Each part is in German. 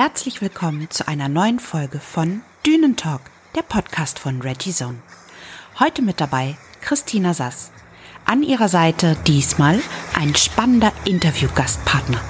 Herzlich willkommen zu einer neuen Folge von Dünentalk, der Podcast von Reggie Zone. Heute mit dabei Christina Sass. An ihrer Seite diesmal ein spannender Interviewgastpartner.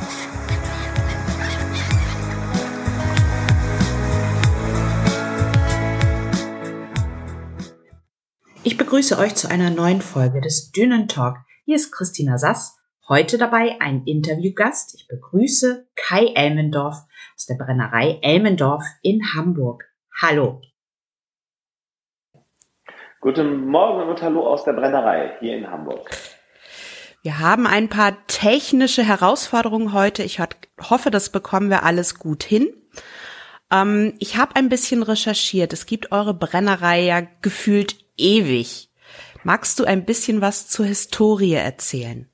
Ich begrüße euch zu einer neuen Folge des Dünentalk. Hier ist Christina Sass. Heute dabei ein Interviewgast. Ich begrüße Kai Elmendorf aus der Brennerei Elmendorf in Hamburg. Hallo. Guten Morgen und hallo aus der Brennerei hier in Hamburg. Wir haben ein paar technische Herausforderungen heute. Ich hoffe, das bekommen wir alles gut hin. Ähm, ich habe ein bisschen recherchiert. Es gibt eure Brennerei ja gefühlt ewig. Magst du ein bisschen was zur Historie erzählen?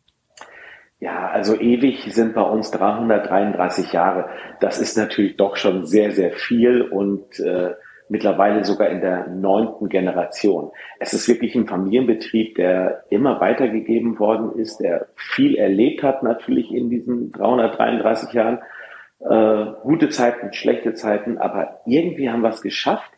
Ja, also ewig sind bei uns 333 Jahre. Das ist natürlich doch schon sehr, sehr viel und äh, mittlerweile sogar in der neunten Generation. Es ist wirklich ein Familienbetrieb, der immer weitergegeben worden ist, der viel erlebt hat natürlich in diesen 333 Jahren. Äh, gute Zeiten, schlechte Zeiten, aber irgendwie haben wir es geschafft,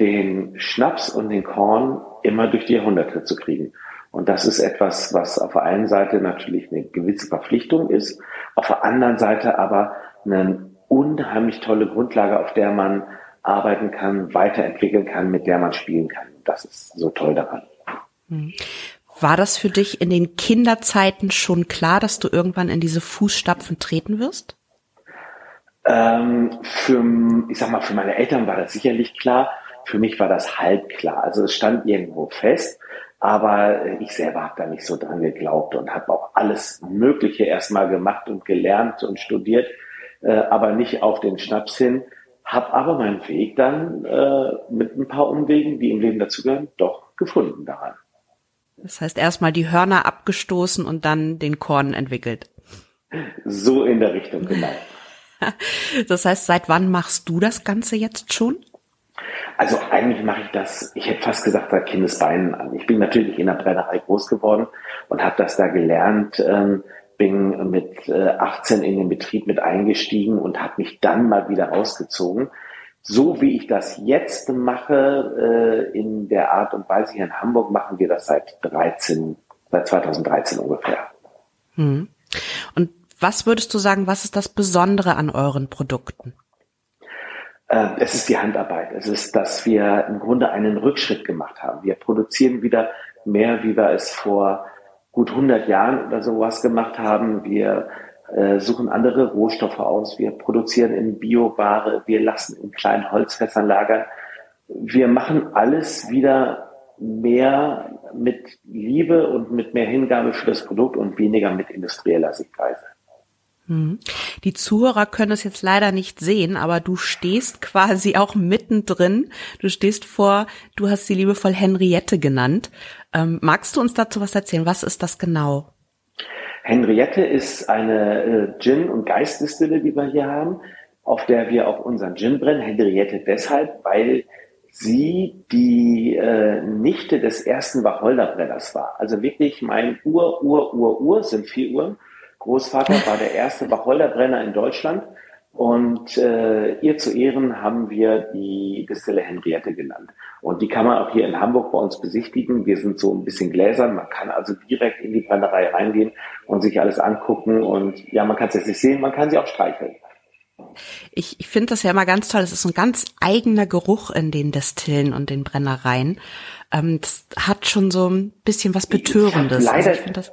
den Schnaps und den Korn immer durch die Jahrhunderte zu kriegen. Und das ist etwas, was auf der einen Seite natürlich eine gewisse Verpflichtung ist, auf der anderen Seite aber eine unheimlich tolle Grundlage, auf der man arbeiten kann, weiterentwickeln kann, mit der man spielen kann. Das ist so toll daran. Hm. War das für dich in den Kinderzeiten schon klar, dass du irgendwann in diese Fußstapfen treten wirst? Ähm, für, ich sag mal, für meine Eltern war das sicherlich klar. Für mich war das halb klar. Also es stand irgendwo fest, aber ich selber habe da nicht so dran geglaubt und habe auch alles Mögliche erstmal gemacht und gelernt und studiert, äh, aber nicht auf den Schnaps hin. Hab aber meinen Weg dann äh, mit ein paar Umwegen, die im Leben dazugehören, doch gefunden daran. Das heißt erstmal die Hörner abgestoßen und dann den Korn entwickelt. So in der Richtung, genau. Das heißt, seit wann machst du das Ganze jetzt schon? Also eigentlich mache ich das, ich hätte fast gesagt, seit Kindesbeinen an. Ich bin natürlich in der Brennerei groß geworden und habe das da gelernt, ähm, bin mit äh, 18 in den Betrieb mit eingestiegen und habe mich dann mal wieder rausgezogen. So wie ich das jetzt mache, äh, in der Art und Weise hier in Hamburg, machen wir das seit 13, seit 2013 ungefähr. Hm. Und was würdest du sagen, was ist das Besondere an euren Produkten? Äh, es ist die Handarbeit. Es ist, dass wir im Grunde einen Rückschritt gemacht haben. Wir produzieren wieder mehr, wie wir es vor gut 100 Jahren oder sowas gemacht haben. Wir äh, suchen andere Rohstoffe aus. Wir produzieren in Bioware. Wir lassen in kleinen Holzfässern lagern. Wir machen alles wieder mehr mit Liebe und mit mehr Hingabe für das Produkt und weniger mit industrieller Sichtweise. Hm. Die Zuhörer können es jetzt leider nicht sehen, aber du stehst quasi auch mittendrin. Du stehst vor, du hast sie liebevoll Henriette genannt. Ähm, magst du uns dazu was erzählen? Was ist das genau? Henriette ist eine äh, Gin- und Geistdistille, die wir hier haben, auf der wir auch unseren Gin brennen. Henriette deshalb, weil sie die äh, Nichte des ersten Wacholderbrenners war. Also wirklich mein Ur, Ur, Ur, Ur, sind vier Uhren Großvater war der erste Wacholderbrenner in Deutschland und äh, ihr zu Ehren haben wir die Distille Henriette genannt. Und die kann man auch hier in Hamburg bei uns besichtigen. Wir sind so ein bisschen gläsern. Man kann also direkt in die Brennerei reingehen und sich alles angucken. Und ja, man kann es jetzt nicht sehen, man kann sie auch streicheln. Ich, ich finde das ja immer ganz toll. Es ist ein ganz eigener Geruch in den Destillen und den Brennereien. Ähm, das hat schon so ein bisschen was Betörendes. Ich leider, also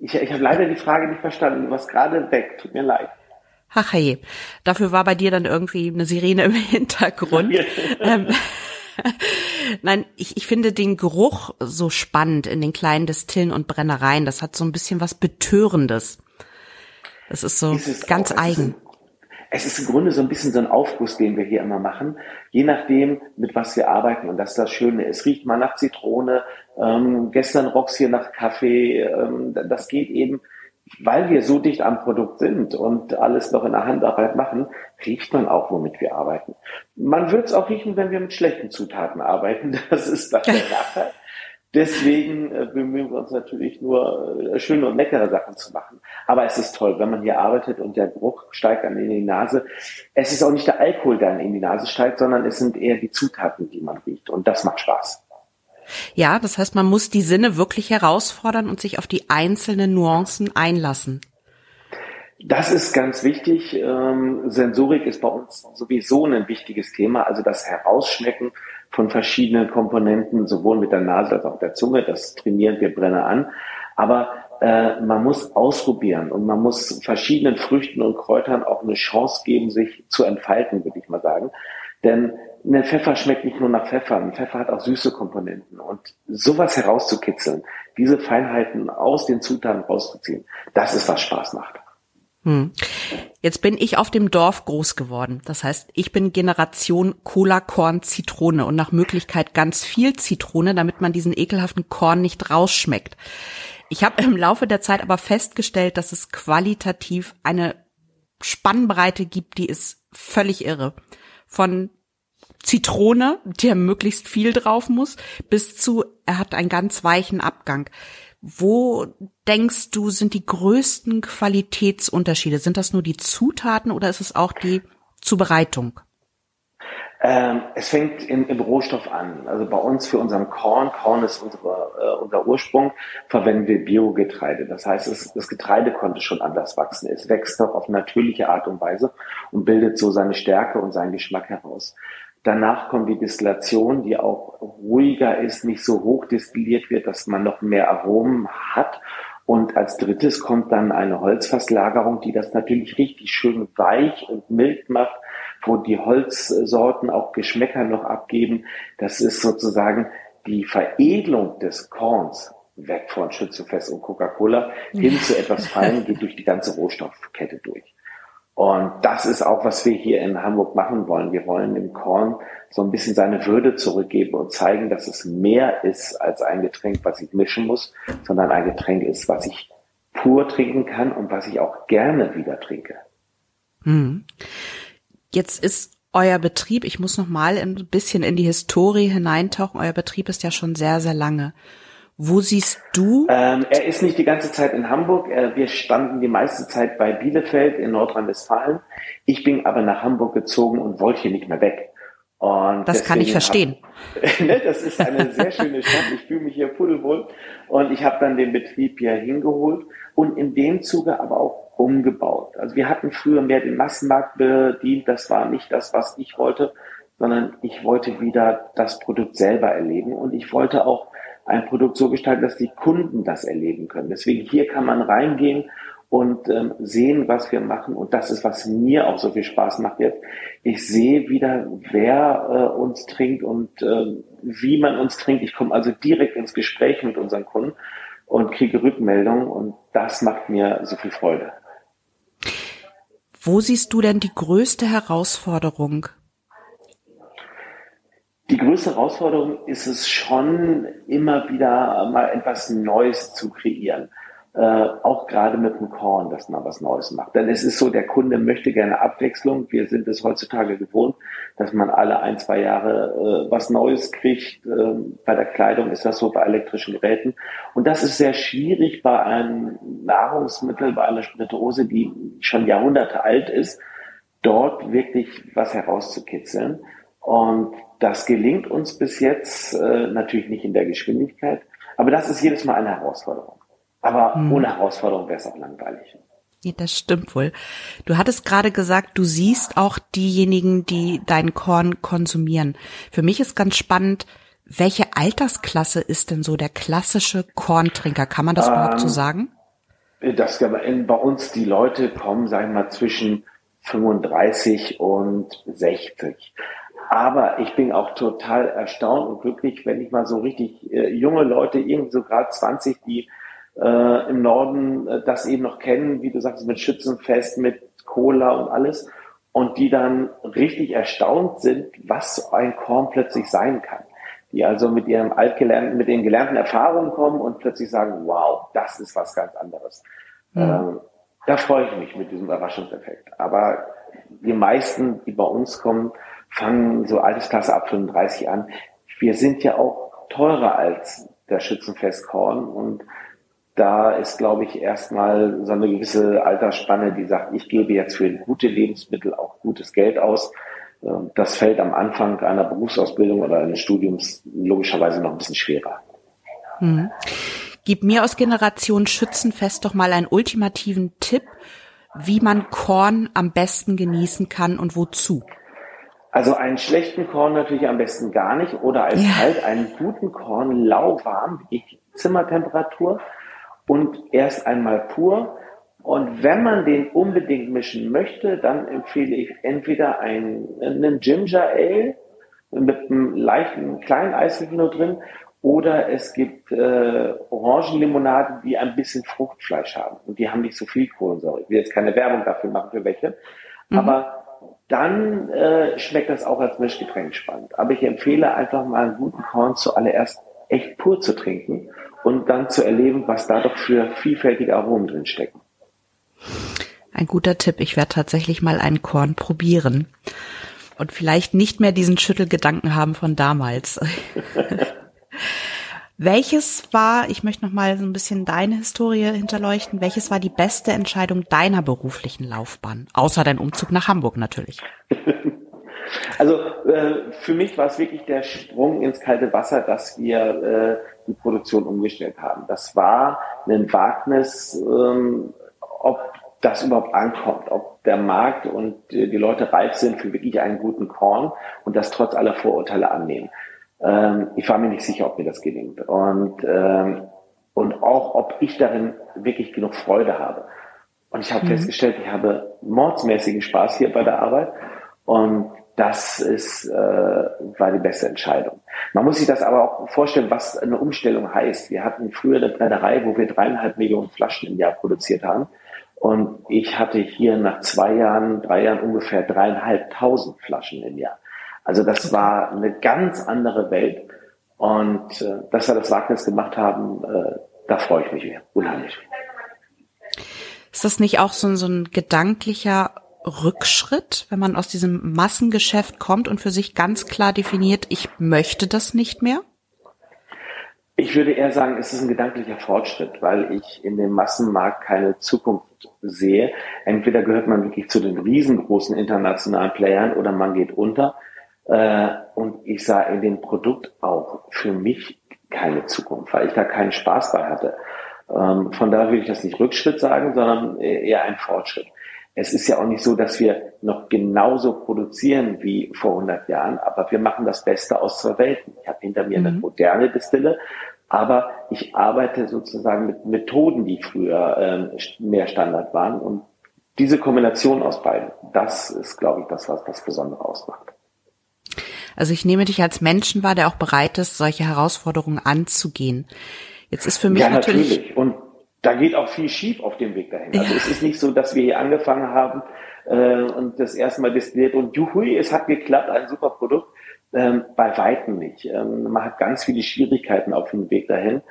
ich ich, habe leider die Frage nicht verstanden. Du warst gerade weg. Tut mir leid. Ach hey, dafür war bei dir dann irgendwie eine Sirene im Hintergrund. ähm, Nein, ich, ich finde den Geruch so spannend in den kleinen Destillen und Brennereien. Das hat so ein bisschen was Betörendes. Das ist so ist ganz auch, eigen es ist im Grunde so ein bisschen so ein Aufguss, den wir hier immer machen, je nachdem, mit was wir arbeiten. Und das ist das Schöne. Es riecht mal nach Zitrone, ähm, gestern rock's hier nach Kaffee. Ähm, das geht eben, weil wir so dicht am Produkt sind und alles noch in der Handarbeit machen, riecht man auch, womit wir arbeiten. Man wird es auch riechen, wenn wir mit schlechten Zutaten arbeiten. Das ist dann der Nachteil. Deswegen äh, bemühen wir uns natürlich nur, äh, schöne und leckere Sachen zu machen. Aber es ist toll, wenn man hier arbeitet und der Geruch steigt dann in die Nase. Es ist auch nicht der Alkohol, der in die Nase steigt, sondern es sind eher die Zutaten, die man riecht. Und das macht Spaß. Ja, das heißt, man muss die Sinne wirklich herausfordern und sich auf die einzelnen Nuancen einlassen. Das ist ganz wichtig. Ähm, Sensorik ist bei uns sowieso ein wichtiges Thema. Also das Herausschmecken von verschiedenen Komponenten, sowohl mit der Nase als auch der Zunge. Das trainieren wir Brenner an. Aber äh, man muss ausprobieren und man muss verschiedenen Früchten und Kräutern auch eine Chance geben, sich zu entfalten, würde ich mal sagen. Denn ein Pfeffer schmeckt nicht nur nach Pfeffer, ein Pfeffer hat auch süße Komponenten. Und sowas herauszukitzeln, diese Feinheiten aus den Zutaten rauszuziehen, das ist, was Spaß macht. Hm. Jetzt bin ich auf dem Dorf groß geworden. Das heißt, ich bin Generation Cola, Korn, Zitrone und nach Möglichkeit ganz viel Zitrone, damit man diesen ekelhaften Korn nicht rausschmeckt. Ich habe im Laufe der Zeit aber festgestellt, dass es qualitativ eine Spannbreite gibt, die ist völlig irre. Von Zitrone, der möglichst viel drauf muss, bis zu, er hat einen ganz weichen Abgang. Wo denkst du, sind die größten Qualitätsunterschiede? Sind das nur die Zutaten oder ist es auch die Zubereitung? Ähm, es fängt in, im Rohstoff an. Also bei uns für unseren Korn, Korn ist unsere, äh, unser Ursprung, verwenden wir Biogetreide. Das heißt, es, das Getreide konnte schon anders wachsen. Es wächst doch auf natürliche Art und Weise und bildet so seine Stärke und seinen Geschmack heraus. Danach kommt die Destillation, die auch ruhiger ist, nicht so hoch destilliert wird, dass man noch mehr Aromen hat. Und als drittes kommt dann eine Holzfasslagerung, die das natürlich richtig schön weich und mild macht, wo die Holzsorten auch Geschmäcker noch abgeben. Das ist sozusagen die Veredelung des Korns weg von Schützefest und Coca-Cola hin zu etwas Feinem, geht durch die ganze Rohstoffkette durch. Und das ist auch, was wir hier in Hamburg machen wollen. Wir wollen dem Korn so ein bisschen seine Würde zurückgeben und zeigen, dass es mehr ist als ein Getränk, was ich mischen muss, sondern ein Getränk ist, was ich pur trinken kann und was ich auch gerne wieder trinke. Hm. Jetzt ist euer Betrieb, ich muss noch mal ein bisschen in die Historie hineintauchen. Euer Betrieb ist ja schon sehr, sehr lange. Wo siehst du? Ähm, er ist nicht die ganze Zeit in Hamburg. wir standen die meiste Zeit bei Bielefeld in Nordrhein-Westfalen. Ich bin aber nach Hamburg gezogen und wollte hier nicht mehr weg. Und das kann ich verstehen. Hab, ne, das ist eine sehr schöne Stadt. Ich fühle mich hier pudelwohl. Und ich habe dann den Betrieb hier hingeholt und in dem Zuge aber auch umgebaut. Also wir hatten früher mehr den Massenmarkt bedient. Das war nicht das, was ich wollte, sondern ich wollte wieder das Produkt selber erleben. Und ich wollte auch ein Produkt so gestalten, dass die Kunden das erleben können. Deswegen hier kann man reingehen und ähm, sehen, was wir machen. Und das ist, was mir auch so viel Spaß macht jetzt. Ich sehe wieder, wer äh, uns trinkt und äh, wie man uns trinkt. Ich komme also direkt ins Gespräch mit unseren Kunden und kriege Rückmeldungen und das macht mir so viel Freude. Wo siehst du denn die größte Herausforderung die größte Herausforderung ist es schon, immer wieder mal etwas Neues zu kreieren. Äh, auch gerade mit dem Korn, dass man was Neues macht. Denn es ist so, der Kunde möchte gerne Abwechslung. Wir sind es heutzutage gewohnt, dass man alle ein, zwei Jahre äh, was Neues kriegt. Äh, bei der Kleidung ist das so, bei elektrischen Geräten. Und das ist sehr schwierig bei einem Nahrungsmittel, bei einer Spirituose, die schon Jahrhunderte alt ist, dort wirklich was herauszukitzeln. Und das gelingt uns bis jetzt äh, natürlich nicht in der Geschwindigkeit, aber das ist jedes Mal eine Herausforderung. Aber hm. ohne Herausforderung wäre es auch langweilig. Ja, das stimmt wohl. Du hattest gerade gesagt, du siehst auch diejenigen, die dein Korn konsumieren. Für mich ist ganz spannend, welche Altersklasse ist denn so der klassische Korntrinker? Kann man das ähm, überhaupt so sagen? Das, bei uns die Leute kommen, sagen wir mal, zwischen 35 und 60. Aber ich bin auch total erstaunt und glücklich, wenn ich mal so richtig äh, junge Leute, irgendwie so gerade 20, die äh, im Norden äh, das eben noch kennen, wie du sagst, mit Schützenfest, mit Cola und alles, und die dann richtig erstaunt sind, was ein Korn plötzlich sein kann. Die also mit ihrem altgelernten, mit den gelernten Erfahrungen kommen und plötzlich sagen, wow, das ist was ganz anderes. Mhm. Ähm, da freue ich mich mit diesem Überraschungseffekt. Aber die meisten, die bei uns kommen, fangen so Altersklasse ab 35 an. Wir sind ja auch teurer als das Schützenfest Korn und da ist, glaube ich, erstmal so eine gewisse Altersspanne, die sagt, ich gebe jetzt für gute Lebensmittel auch gutes Geld aus. Ähm, das fällt am Anfang einer Berufsausbildung oder eines Studiums logischerweise noch ein bisschen schwerer. Hm. Gib mir aus Generation Schützenfest doch mal einen ultimativen Tipp, wie man Korn am besten genießen kann und wozu. Also einen schlechten Korn natürlich am besten gar nicht oder als ja. halt einen guten Korn lauwarm, Zimmertemperatur und erst einmal pur. Und wenn man den unbedingt mischen möchte, dann empfehle ich entweder einen, einen Ginger Ale mit einem leichten kleinen Eiswürfel nur drin oder es gibt äh, Orangenlimonaden, die ein bisschen Fruchtfleisch haben und die haben nicht so viel Kohlensäure. Ich will jetzt keine Werbung dafür machen für welche, mhm. aber dann äh, schmeckt das auch als Mischgetränk spannend. Aber ich empfehle einfach mal einen guten Korn zuallererst echt pur zu trinken und dann zu erleben, was da doch für vielfältige Aromen drin stecken. Ein guter Tipp. Ich werde tatsächlich mal einen Korn probieren und vielleicht nicht mehr diesen Schüttelgedanken haben von damals. welches war, ich möchte noch mal so ein bisschen deine Historie hinterleuchten, welches war die beste Entscheidung deiner beruflichen Laufbahn? Außer dein Umzug nach Hamburg natürlich. Also äh, für mich war es wirklich der Sprung ins kalte Wasser, dass wir äh, die Produktion umgestellt haben. Das war ein Wagnis, ähm, ob das überhaupt ankommt, ob der Markt und die Leute reif sind für wirklich einen guten Korn und das trotz aller Vorurteile annehmen. Ähm, ich war mir nicht sicher, ob mir das gelingt und ähm, und auch, ob ich darin wirklich genug Freude habe. Und ich habe mhm. festgestellt, ich habe mordsmäßigen Spaß hier bei der Arbeit und das ist, äh, war die beste Entscheidung. Man muss sich das aber auch vorstellen, was eine Umstellung heißt. Wir hatten früher eine Brennerei, wo wir dreieinhalb Millionen Flaschen im Jahr produziert haben. Und ich hatte hier nach zwei Jahren, drei Jahren ungefähr dreieinhalbtausend Flaschen im Jahr. Also das war eine ganz andere Welt. Und äh, dass wir das Wagnis gemacht haben, äh, da freue ich mich unheimlich. Ist das nicht auch so, so ein gedanklicher Rückschritt, wenn man aus diesem Massengeschäft kommt und für sich ganz klar definiert, ich möchte das nicht mehr? Ich würde eher sagen, es ist ein gedanklicher Fortschritt, weil ich in dem Massenmarkt keine Zukunft sehe. Entweder gehört man wirklich zu den riesengroßen internationalen Playern oder man geht unter. Äh, und ich sah in dem Produkt auch für mich keine Zukunft, weil ich da keinen Spaß bei hatte. Ähm, von daher würde ich das nicht Rückschritt sagen, sondern eher ein Fortschritt. Es ist ja auch nicht so, dass wir noch genauso produzieren wie vor 100 Jahren, aber wir machen das Beste aus zwei Welten. Ich habe hinter mir mhm. eine moderne Distille, aber ich arbeite sozusagen mit Methoden, die früher ähm, mehr Standard waren. Und diese Kombination aus beiden, das ist, glaube ich, das, was das Besondere ausmacht. Also ich nehme dich als Menschen wahr, der auch bereit ist, solche Herausforderungen anzugehen. Jetzt ist für mich ja, natürlich, natürlich. Und da geht auch viel schief auf dem Weg dahin. Also ja. es ist nicht so, dass wir hier angefangen haben äh, und das erste Mal destilliert und juhui, es hat geklappt, ein super Produkt. Ähm, bei weitem nicht. Ähm, man hat ganz viele Schwierigkeiten auf dem Weg dahin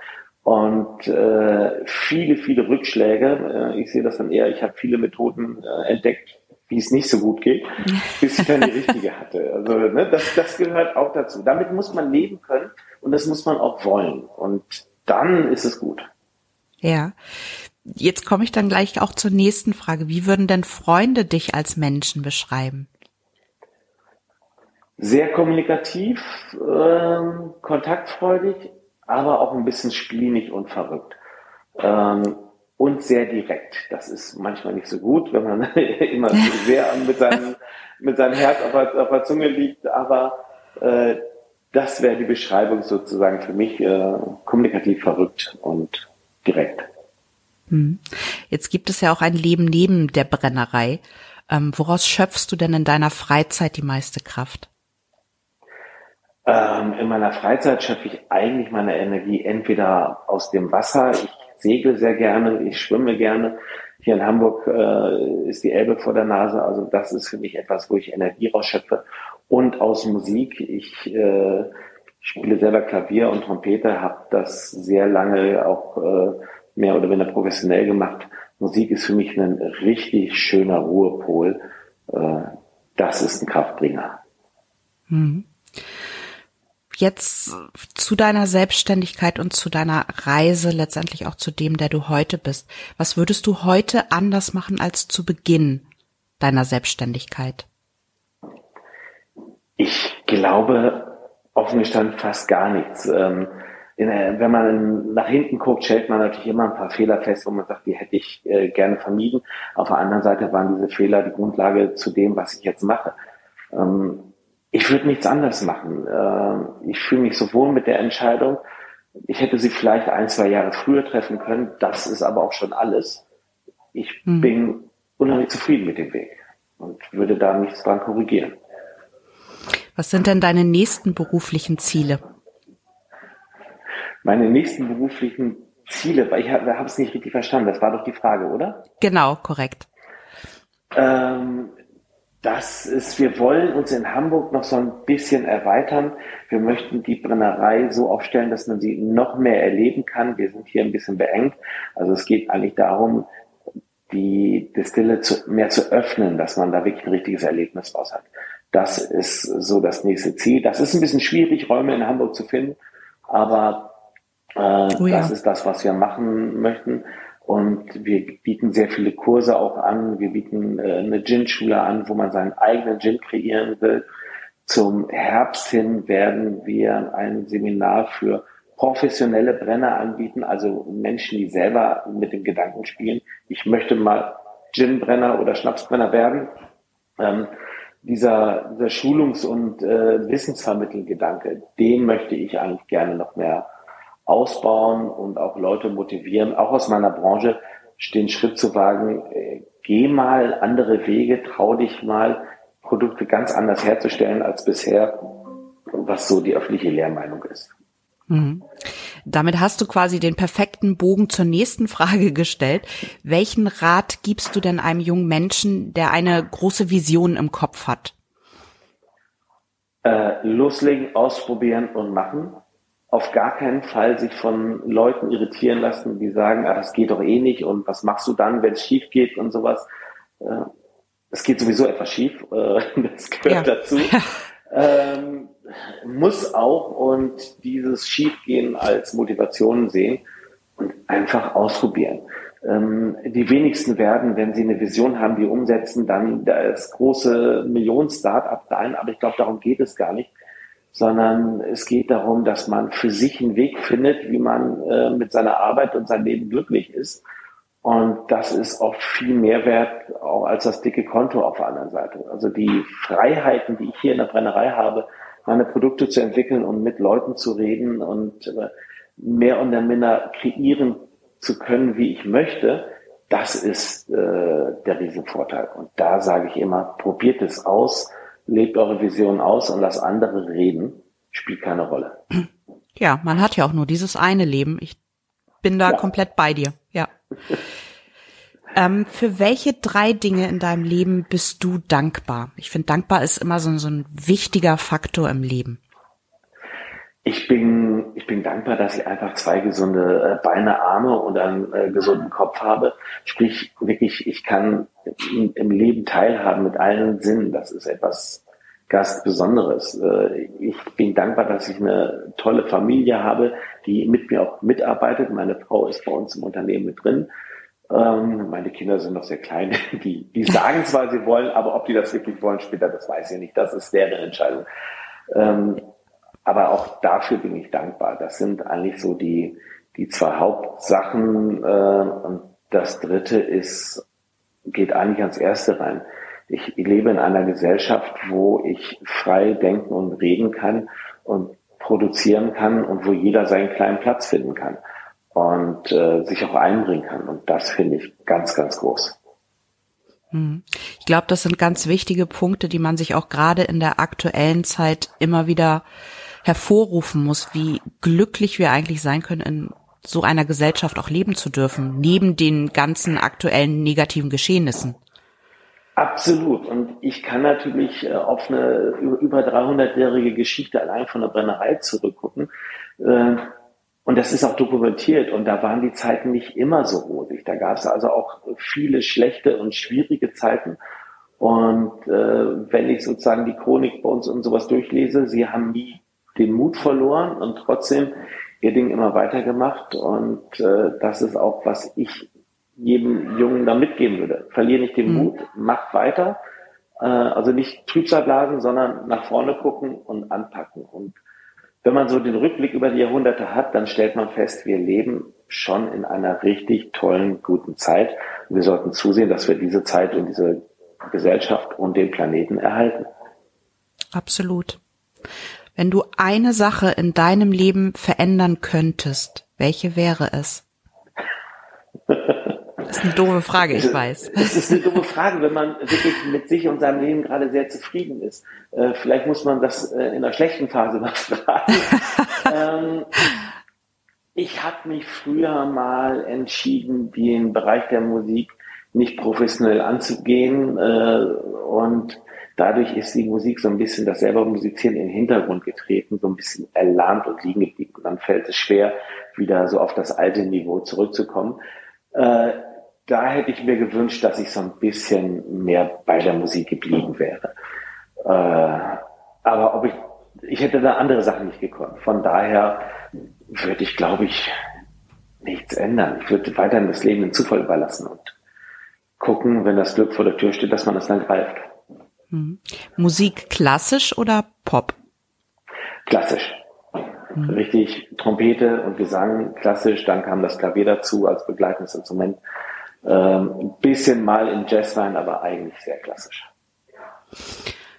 und äh, viele, viele Rückschläge. Äh, ich sehe das dann eher, ich habe viele Methoden äh, entdeckt, wie es nicht so gut geht, bis ich dann die richtige hatte. Also ne, das, das gehört auch dazu. Damit muss man leben können und das muss man auch wollen. Und dann ist es gut. Ja. Jetzt komme ich dann gleich auch zur nächsten Frage. Wie würden denn Freunde dich als Menschen beschreiben? Sehr kommunikativ, ähm, kontaktfreudig, aber auch ein bisschen spleenig und verrückt. Ähm, und sehr direkt. Das ist manchmal nicht so gut, wenn man immer sehr mit seinem, mit seinem Herz auf der, auf der Zunge liegt, aber äh, das wäre die Beschreibung sozusagen für mich äh, kommunikativ verrückt und direkt. Hm. Jetzt gibt es ja auch ein Leben neben der Brennerei. Ähm, woraus schöpfst du denn in deiner Freizeit die meiste Kraft? Ähm, in meiner Freizeit schöpfe ich eigentlich meine Energie entweder aus dem Wasser. Ich segel sehr gerne, ich schwimme gerne. Hier in Hamburg äh, ist die Elbe vor der Nase, also das ist für mich etwas, wo ich Energie rausschöpfe. Und aus Musik. Ich äh, spiele selber Klavier und Trompete, habe das sehr lange auch äh, mehr oder weniger professionell gemacht. Musik ist für mich ein richtig schöner jetzt zu deiner Selbstständigkeit und zu deiner Reise, letztendlich auch zu dem, der du heute bist. Was würdest du heute anders machen als zu Beginn deiner Selbstständigkeit? Ich glaube, offen gestanden fast gar nichts. Ähm, der, wenn man nach hinten guckt, stellt man natürlich immer ein paar Fehler fest, wo man sagt, die hätte ich äh, gerne vermieden. Auf der anderen Seite waren diese Fehler die Grundlage zu dem, was ich jetzt mache. Ähm, ich würde nichts anderes machen. Äh, ich fühle mich so wohl mit der Entscheidung. Ich hätte sie vielleicht ein, zwei Jahre früher treffen können. Das ist aber auch schon alles. Ich hm. bin unheimlich zufrieden mit dem Weg und würde da nichts dran korrigieren. Was sind denn deine nächsten beruflichen Ziele? meine nächsten beruflichen Ziele, weil ich habe es nicht richtig verstanden, das war doch die Frage, oder? Genau, korrekt. Ähm, das ist, wir wollen uns in Hamburg noch so ein bisschen erweitern. Wir möchten die Brennerei so aufstellen, dass man sie noch mehr erleben kann. Wir sind hier ein bisschen beengt. Also es geht eigentlich darum, die Distille zu, mehr zu öffnen, dass man da wirklich ein richtiges Erlebnis raus hat. Das ist so das nächste Ziel. Das ist ein bisschen schwierig, Räume in Hamburg zu finden, aber äh, oh ja. Das ist das, was wir machen möchten. Und wir bieten sehr viele Kurse auch an. Wir bieten äh, eine Gin-Schule an, wo man seinen eigenen Gin kreieren will. Zum Herbst hin werden wir ein Seminar für professionelle Brenner anbieten, also Menschen, die selber mit dem Gedanken spielen, ich möchte mal Gin-Brenner oder Schnapsbrenner werden. Ähm, dieser, dieser Schulungs- und äh, Wissensvermittelgedanke, den möchte ich eigentlich gerne noch mehr ausbauen und auch Leute motivieren, auch aus meiner Branche, den Schritt zu wagen, äh, geh mal andere Wege, trau dich mal, Produkte ganz anders herzustellen als bisher, was so die öffentliche Lehrmeinung ist. Mhm. Damit hast du quasi den perfekten Bogen zur nächsten Frage gestellt. Welchen Rat gibst du denn einem jungen Menschen, der eine große Vision im Kopf hat? Äh, loslegen, ausprobieren und machen auf gar keinen Fall sich von Leuten irritieren lassen, die sagen, ah, das geht doch eh nicht und was machst du dann, wenn es schief geht und sowas. Äh, es geht sowieso etwas schief, äh, das gehört ja. dazu. Ähm, muss auch und dieses Schiefgehen als Motivation sehen und einfach ausprobieren. Ähm, die wenigsten werden, wenn sie eine Vision haben, die umsetzen, dann das große Millionen-Start-up sein, aber ich glaube, darum geht es gar nicht sondern es geht darum, dass man für sich einen Weg findet, wie man äh, mit seiner Arbeit und seinem Leben glücklich ist. Und das ist oft viel mehr wert, auch als das dicke Konto auf der anderen Seite. Also die Freiheiten, die ich hier in der Brennerei habe, meine Produkte zu entwickeln und mit Leuten zu reden und äh, mehr und minder kreieren zu können, wie ich möchte, das ist äh, der Riesenvorteil. Und da sage ich immer, probiert es aus, lebt eure Vision aus und lasst andere reden, spielt keine Rolle. Ja, man hat ja auch nur dieses eine Leben. Ich bin da ja. komplett bei dir, ja. ähm, für welche drei Dinge in deinem Leben bist du dankbar? Ich finde, dankbar ist immer so, so ein wichtiger Faktor im Leben. Ich bin, ich bin dankbar, dass ich einfach zwei gesunde äh, Beine, Arme und einen äh, gesunden Kopf habe. Sprich, wirklich, ich kann im Leben teilhaben mit allen Sinnen. Das ist etwas ganz Besonderes. Äh, ich bin dankbar, dass ich eine tolle Familie habe, die mit mir auch mitarbeitet. Meine Frau ist bei uns im Unternehmen mit drin. Ähm, meine Kinder sind noch sehr klein. Die, die sagen zwar, sie wollen, aber ob die das wirklich wollen später, das weiß ich nicht. Das ist deren Entscheidung. Ähm, aber auch dafür bin ich dankbar. Das sind eigentlich so die, die zwei Hauptsachen. Äh, und das dritte ist, geht eigentlich ans erste rein. Ich lebe in einer Gesellschaft, wo ich frei denken und reden kann und produzieren kann und wo jeder seinen kleinen Platz finden kann und äh, sich auch einbringen kann. Und das finde ich ganz, ganz groß. Hm. Ich glaube, das sind ganz wichtige Punkte, die man sich auch gerade in der aktuellen Zeit immer wieder hervorrufen muss, wie glücklich wir eigentlich sein können, in so einer Gesellschaft auch leben zu dürfen, neben den ganzen aktuellen negativen Geschehnissen. Absolut. Und ich kann natürlich äh, auf eine über 300-jährige Geschichte allein von der Brennerei zurückgucken. Äh, und das ist auch dokumentiert. Und da waren die Zeiten nicht immer so rosig. Da gab es also auch viele schlechte und schwierige Zeiten. Und äh, wenn ich sozusagen die Chronik bei uns und sowas durchlese, sie haben nie den Mut verloren und trotzdem ihr Ding immer weitergemacht. Und äh, das ist auch, was ich jedem Jungen da mitgeben würde. Verlier nicht den mhm. Mut, mach weiter. Äh, also nicht Trübsal blasen, sondern nach vorne gucken und anpacken. Und wenn man so den Rückblick über die Jahrhunderte hat, dann stellt man fest, wir leben schon in einer richtig tollen, guten Zeit. Und wir sollten zusehen, dass wir diese Zeit und diese Gesellschaft und den Planeten erhalten. Absolut. Wenn du eine Sache in deinem Leben verändern könntest, welche wäre es? Das ist eine doofe Frage, ich weiß. Das ist eine doofe Frage, wenn man wirklich mit sich und seinem Leben gerade sehr zufrieden ist. Äh, vielleicht muss man das äh, in einer schlechten Phase mal fragen. ähm, ich habe mich früher mal entschieden, den Bereich der Musik nicht professionell anzugehen äh, und dadurch ist die Musik so ein bisschen das selber Musizieren in den Hintergrund getreten, so ein bisschen erlahmt und liegen geblieben. Und dann fällt es schwer, wieder so auf das alte Niveau zurückzukommen. Äh, da hätte ich mir gewünscht, dass ich so ein bisschen mehr bei der Musik geblieben wäre. Äh, aber ob ich, ich hätte da andere Sachen nicht gekonnt. Von daher würde ich, glaube ich, nichts ändern. Ich würde weiterhin das Leben dem Zufall überlassen und gucken, wenn das Glück vor der Tür steht, dass man es dann greift. Mhm. Musik klassisch oder Pop? Klassisch. Mhm. Richtig Trompete und Gesang klassisch, dann kam das Klavier dazu als begleitendes Instrument. Ähm, ein bisschen mal in Jazz rein, aber eigentlich sehr klassisch.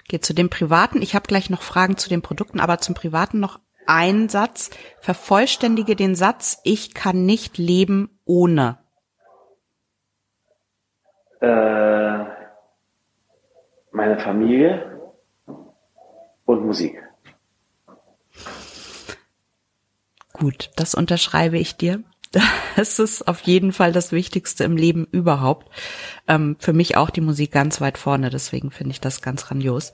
Geht zu dem Privaten. Ich habe gleich noch Fragen zu den Produkten, aber zum Privaten noch ein Satz. Vervollständige den Satz, ich kann nicht leben ohne. Äh, meine Familie und Musik. Gut, das unterschreibe ich dir. Das ist auf jeden Fall das Wichtigste im Leben überhaupt. Ähm, für mich auch die Musik ganz weit vorne, deswegen finde ich das ganz grandios.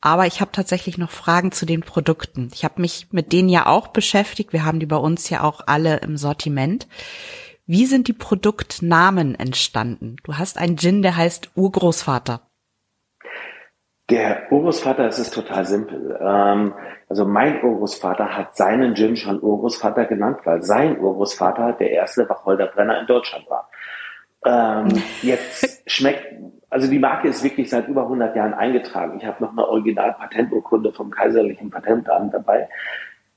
Aber ich habe tatsächlich noch Fragen zu den Produkten. Ich habe mich mit denen ja auch beschäftigt. Wir haben die bei uns ja auch alle im Sortiment. Wie sind die Produktnamen entstanden? Du hast einen Gin, der heißt Urgroßvater. Der Urgroßvater, das ist total simpel. Ähm, also mein Urgroßvater hat seinen Gin schon Urgroßvater genannt, weil sein Urgroßvater der erste Wacholderbrenner in Deutschland war. Ähm, jetzt schmeckt, also die Marke ist wirklich seit über 100 Jahren eingetragen. Ich habe noch eine Original-Patenturkunde vom Kaiserlichen Patentamt dabei.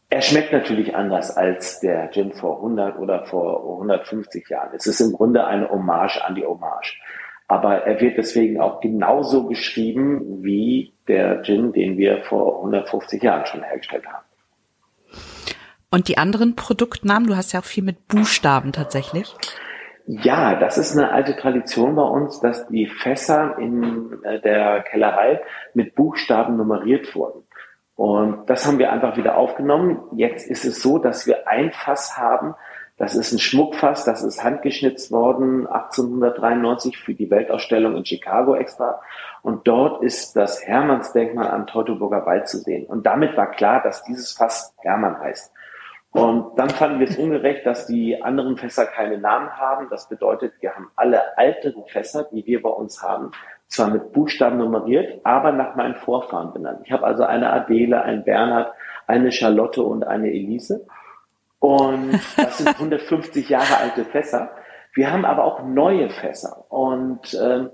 Er schmeckt natürlich anders als der Gin vor 100 oder vor 150 Jahren. Es ist im Grunde eine Hommage an die Hommage. Aber er wird deswegen auch genauso geschrieben wie der Gin, den wir vor 150 Jahren schon hergestellt haben. Und die anderen Produktnamen, du hast ja auch viel mit Buchstaben tatsächlich. Ja, das ist eine alte Tradition bei uns, dass die Fässer in äh, der Kellerei mit Buchstaben nummeriert wurden. Und das haben wir einfach wieder aufgenommen. Jetzt ist es so, dass wir ein Fass haben, das ist ein Schmuckfass, das ist handgeschnitzt worden 1893 für die Weltausstellung in Chicago extra. Und dort ist das Hermannsdenkmal am Teutoburger Wald zu sehen. Und damit war klar, dass dieses Fass Hermann heißt. Und dann fanden wir es ungerecht, dass die anderen Fässer keine Namen haben. Das bedeutet, wir haben alle älteren Fässer, die wir bei uns haben, zwar mit Buchstaben nummeriert, aber nach meinen Vorfahren benannt. Ich habe also eine Adele, ein Bernhard, eine Charlotte und eine Elise. Und das sind 150 Jahre alte Fässer. Wir haben aber auch neue Fässer. Und ähm,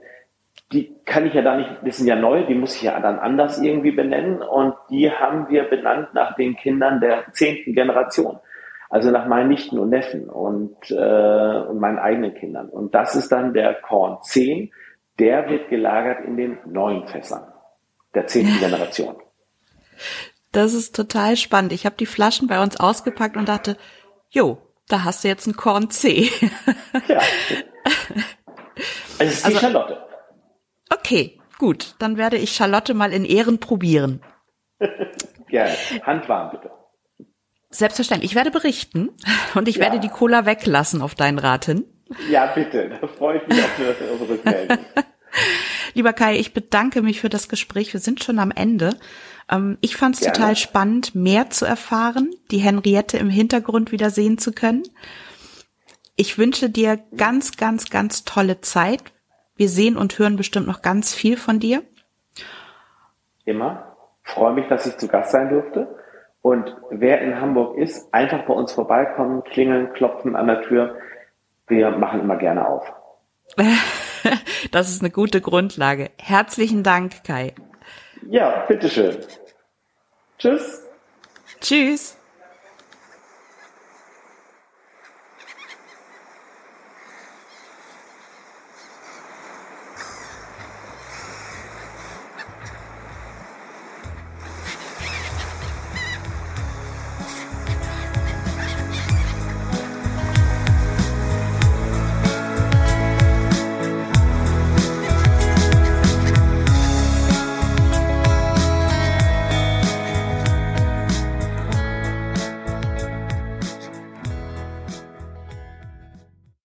die kann ich ja da nicht, das sind ja neu, die muss ich ja dann anders irgendwie benennen. Und die haben wir benannt nach den Kindern der zehnten Generation. Also nach meinen Nichten und Neffen und, äh, und meinen eigenen Kindern. Und das ist dann der Korn 10. Der wird gelagert in den neuen Fässern der zehnten Generation. Das ist total spannend. Ich habe die Flaschen bei uns ausgepackt und dachte, jo, da hast du jetzt ein Korn C. ja. Also es ist also, die Charlotte. Okay, gut. Dann werde ich Charlotte mal in Ehren probieren. Gerne. Handwarm bitte. Selbstverständlich. Ich werde berichten und ich ja. werde die Cola weglassen auf deinen Rat hin. Ja, bitte. Da freue ich mich auf eine Rückmeldung. Lieber Kai, ich bedanke mich für das Gespräch. Wir sind schon am Ende. Ähm, ich fand es total spannend, mehr zu erfahren, die Henriette im Hintergrund wieder sehen zu können. Ich wünsche dir ganz, ganz, ganz tolle Zeit. Wir sehen und hören bestimmt noch ganz viel von dir. Immer. Freue mich, dass ich zu Gast sein durfte. Und wer in Hamburg ist, einfach bei uns vorbeikommen, klingeln, klopfen an der Tür. Wir machen immer gerne auf. das ist eine gute Grundlage. Herzlichen Dank, Kai. Ja, bitteschön. Tschüss. Tschüss.